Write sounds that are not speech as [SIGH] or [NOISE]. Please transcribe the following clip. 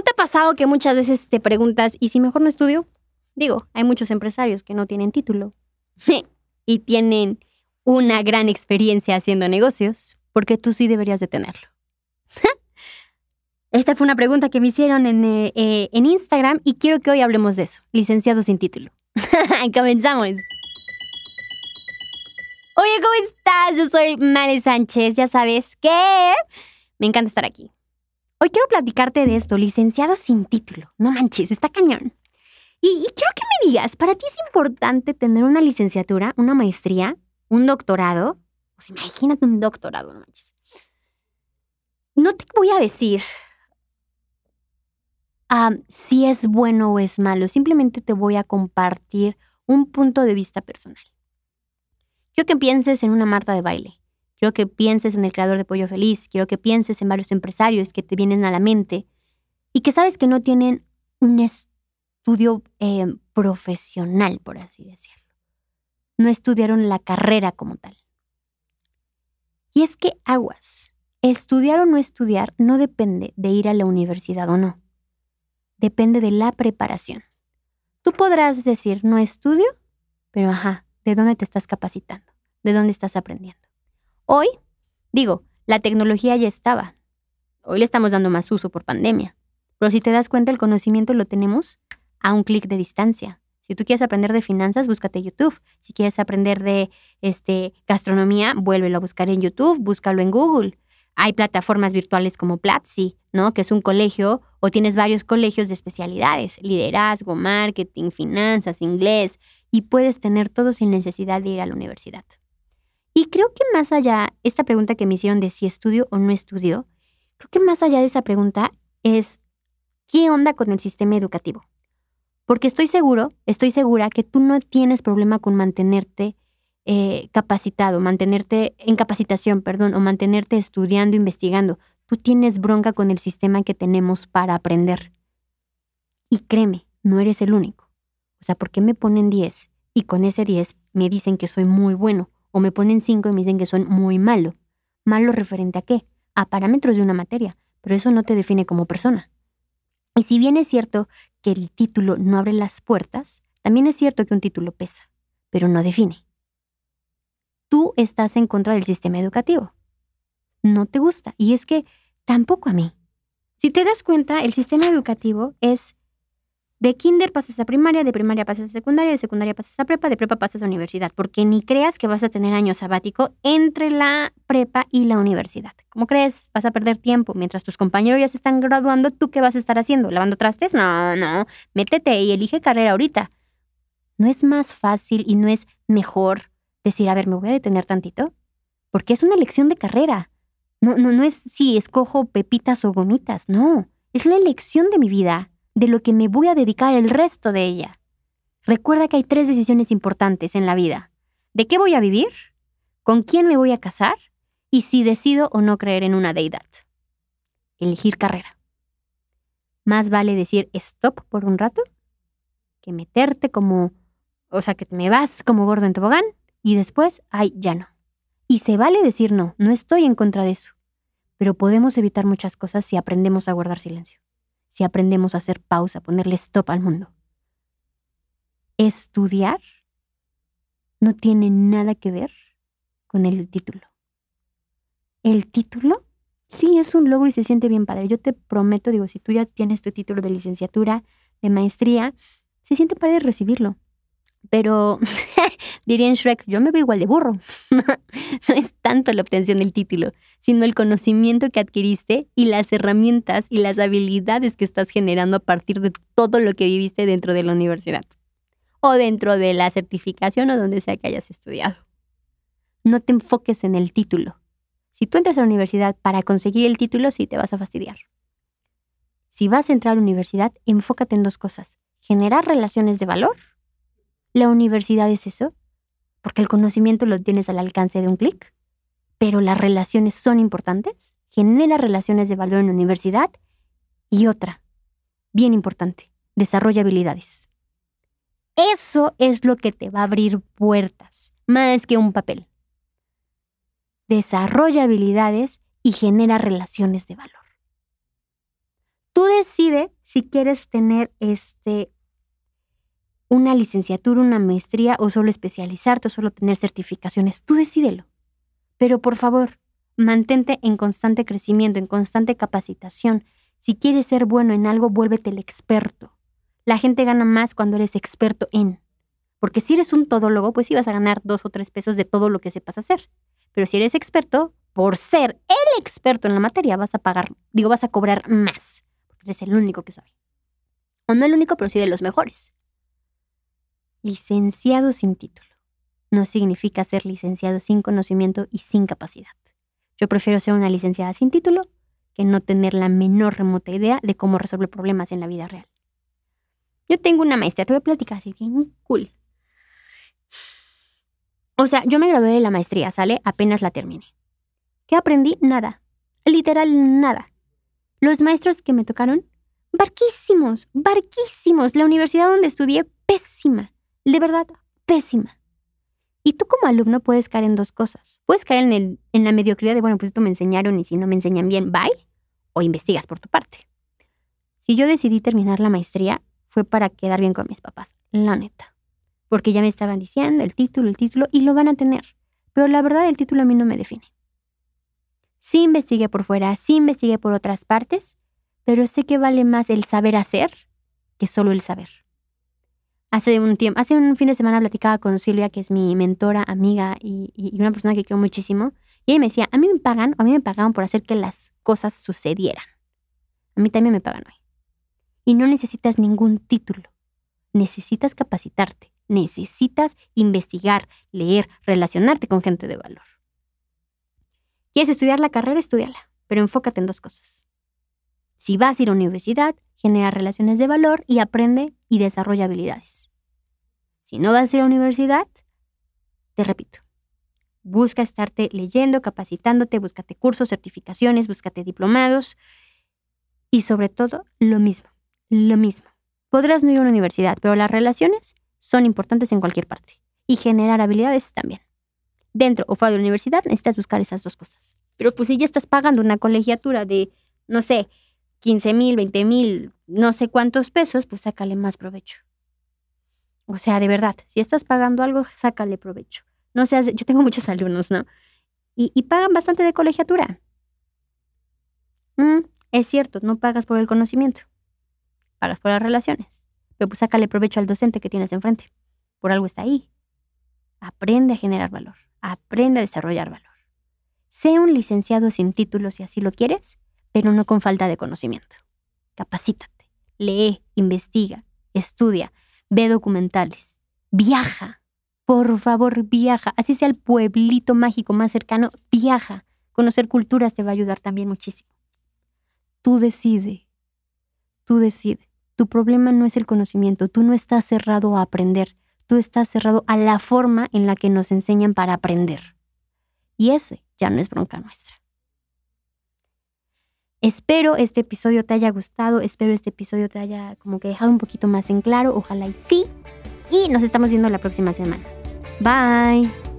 ¿No te ha pasado que muchas veces te preguntas, ¿y si mejor no estudio? Digo, hay muchos empresarios que no tienen título [LAUGHS] y tienen una gran experiencia haciendo negocios, porque tú sí deberías de tenerlo. [LAUGHS] Esta fue una pregunta que me hicieron en, eh, eh, en Instagram y quiero que hoy hablemos de eso, licenciado sin título. [LAUGHS] Comenzamos. Oye, ¿cómo estás? Yo soy Male Sánchez, ya sabes que me encanta estar aquí. Hoy quiero platicarte de esto, licenciado sin título. No manches, está cañón. Y, quiero que me digas, ¿para ti es importante tener una licenciatura, una maestría, un doctorado? Pues imagínate un doctorado, no manches. No te voy a decir si es bueno o es malo, simplemente te voy a compartir un punto de vista personal. Quiero que pienses en una Marta de baile. Quiero que pienses en el creador de Pollo Feliz. Quiero que pienses en varios empresarios que te vienen a la mente y que sabes que no tienen un estudio eh, profesional, por así decirlo. No estudiaron la carrera como tal. Y es que aguas, estudiar o no estudiar no depende de ir a la universidad o no. Depende de la preparación. Tú podrás decir, no estudio, pero ajá, ¿de dónde te estás capacitando? ¿De dónde estás aprendiendo? Hoy, digo, la tecnología ya estaba. Hoy le estamos dando más uso por pandemia. Pero si te das cuenta, el conocimiento lo tenemos a un clic de distancia. Si tú quieres aprender de finanzas, búscate YouTube. Si quieres aprender de este, gastronomía, vuélvelo a buscar en YouTube, búscalo en Google. Hay plataformas virtuales como Platzi, ¿no? Que es un colegio, o tienes varios colegios de especialidades, liderazgo, marketing, finanzas, inglés, y puedes tener todo sin necesidad de ir a la universidad. Creo que más allá, esta pregunta que me hicieron de si estudio o no estudio, creo que más allá de esa pregunta es, ¿qué onda con el sistema educativo? Porque estoy seguro, estoy segura que tú no tienes problema con mantenerte eh, capacitado, mantenerte en capacitación, perdón, o mantenerte estudiando, investigando. Tú tienes bronca con el sistema que tenemos para aprender. Y créeme, no eres el único. O sea, ¿por qué me ponen 10 y con ese 10 me dicen que soy muy bueno? O me ponen 5 y me dicen que soy muy malo. ¿Malo referente a qué? A parámetros de una materia, pero eso no te define como persona. Y si bien es cierto que el título no abre las puertas, también es cierto que un título pesa, pero no define. Tú estás en contra del sistema educativo. No te gusta. Y es que tampoco a mí. Si te das cuenta, el sistema educativo es de kinder pasas a primaria, de primaria pasas a secundaria, de secundaria pasas a prepa, de prepa pasas a universidad, porque ni creas que vas a tener año sabático entre la prepa y la universidad. ¿Cómo crees? Vas a perder tiempo mientras tus compañeros ya se están graduando, ¿tú qué vas a estar haciendo? ¿Lavando trastes? No, no, métete y elige carrera ahorita. ¿No es más fácil y no es mejor decir, a ver, me voy a detener tantito? Porque es una elección de carrera. No, no, no es si escojo pepitas o gomitas, no. Es la elección de mi vida de lo que me voy a dedicar el resto de ella. Recuerda que hay tres decisiones importantes en la vida. ¿De qué voy a vivir? ¿Con quién me voy a casar? Y si decido o no creer en una deidad. Elegir carrera. Más vale decir stop por un rato que meterte como, o sea, que me vas como gordo en tobogán y después, ay, ya no. Y se vale decir no, no estoy en contra de eso. Pero podemos evitar muchas cosas si aprendemos a guardar silencio si aprendemos a hacer pausa, ponerle stop al mundo. Estudiar no tiene nada que ver con el título. El título sí es un logro y se siente bien padre. Yo te prometo, digo, si tú ya tienes tu título de licenciatura, de maestría, se siente padre recibirlo. Pero [LAUGHS] diría en Shrek, yo me veo igual de burro. [LAUGHS] no es tanto la obtención del título, sino el conocimiento que adquiriste y las herramientas y las habilidades que estás generando a partir de todo lo que viviste dentro de la universidad o dentro de la certificación o donde sea que hayas estudiado. No te enfoques en el título. Si tú entras a la universidad para conseguir el título, sí te vas a fastidiar. Si vas a entrar a la universidad, enfócate en dos cosas. Generar relaciones de valor. La universidad es eso, porque el conocimiento lo tienes al alcance de un clic pero las relaciones son importantes, genera relaciones de valor en la universidad y otra, bien importante, desarrolla habilidades. Eso es lo que te va a abrir puertas, más que un papel. Desarrolla habilidades y genera relaciones de valor. Tú decide si quieres tener este una licenciatura, una maestría o solo especializarte o solo tener certificaciones. Tú decídelo. Pero por favor, mantente en constante crecimiento, en constante capacitación. Si quieres ser bueno en algo, vuélvete el experto. La gente gana más cuando eres experto en. Porque si eres un todólogo, pues sí vas a ganar dos o tres pesos de todo lo que sepas hacer. Pero si eres experto, por ser el experto en la materia, vas a pagar, digo, vas a cobrar más. Porque eres el único que sabe. O no el único, pero sí de los mejores. Licenciado sin título. No significa ser licenciado sin conocimiento y sin capacidad. Yo prefiero ser una licenciada sin título que no tener la menor remota idea de cómo resolver problemas en la vida real. Yo tengo una maestría, te voy a platicar así cool. O sea, yo me gradué de la maestría, ¿sale? Apenas la terminé. ¿Qué aprendí? Nada. Literal, nada. Los maestros que me tocaron, barquísimos, barquísimos. La universidad donde estudié, pésima. De verdad, pésima. Y tú como alumno puedes caer en dos cosas. Puedes caer en, el, en la mediocridad de, bueno, pues esto me enseñaron y si no me enseñan bien, bye. O investigas por tu parte. Si yo decidí terminar la maestría, fue para quedar bien con mis papás, la neta. Porque ya me estaban diciendo el título, el título, y lo van a tener. Pero la verdad, el título a mí no me define. Sí investigué por fuera, sí investigué por otras partes, pero sé que vale más el saber hacer que solo el saber. Hace un tiempo, hace un fin de semana platicaba con Silvia, que es mi mentora, amiga y, una persona que quiero muchísimo, y ella me decía, a mí me pagan, a mí me pagaban por hacer que las cosas sucedieran. A mí también me pagan hoy. Y no necesitas ningún título. Necesitas capacitarte, necesitas investigar, leer, relacionarte con gente de valor. ¿Quieres estudiar la carrera? Estudiala, pero enfócate en dos cosas. Si vas a ir a universidad, genera relaciones de valor y aprende y desarrolla habilidades. Si no vas a ir a universidad, te repito, busca estarte leyendo, capacitándote, búscate cursos, certificaciones, búscate diplomados y sobre todo lo mismo, lo mismo. Podrás no ir a una universidad, pero las relaciones son importantes en cualquier parte y generar habilidades también dentro o fuera de la universidad, necesitas buscar esas dos cosas. Pero pues si ya estás pagando una colegiatura de, no sé, 15 mil, 20 mil, no sé cuántos pesos, pues sácale más provecho. O sea, de verdad, si estás pagando algo, sácale provecho. No seas, yo tengo muchos [LAUGHS] alumnos, ¿no? Y, pagan bastante de colegiatura. Mm, es cierto, no pagas por el conocimiento, pagas por las relaciones. Pero pues sácale provecho al docente que tienes enfrente. Por algo está ahí. Aprende a generar valor. Aprende a desarrollar valor. Sé un licenciado sin título si así lo quieres, pero no con falta de conocimiento. Capacítate, lee, investiga, estudia, ve documentales, viaja. Por favor, viaja. Así sea el pueblito mágico más cercano, viaja. Conocer culturas te va a ayudar también muchísimo. Tú decide. Tú decide. Tu problema no es el conocimiento. Tú no estás cerrado a aprender tú estás cerrado a la forma en la que nos enseñan para aprender. Y ese ya no es bronca nuestra. Espero este episodio te haya gustado, espero este episodio te haya como que dejado un poquito más en claro, ojalá y sí. Y nos estamos viendo la próxima semana. Bye.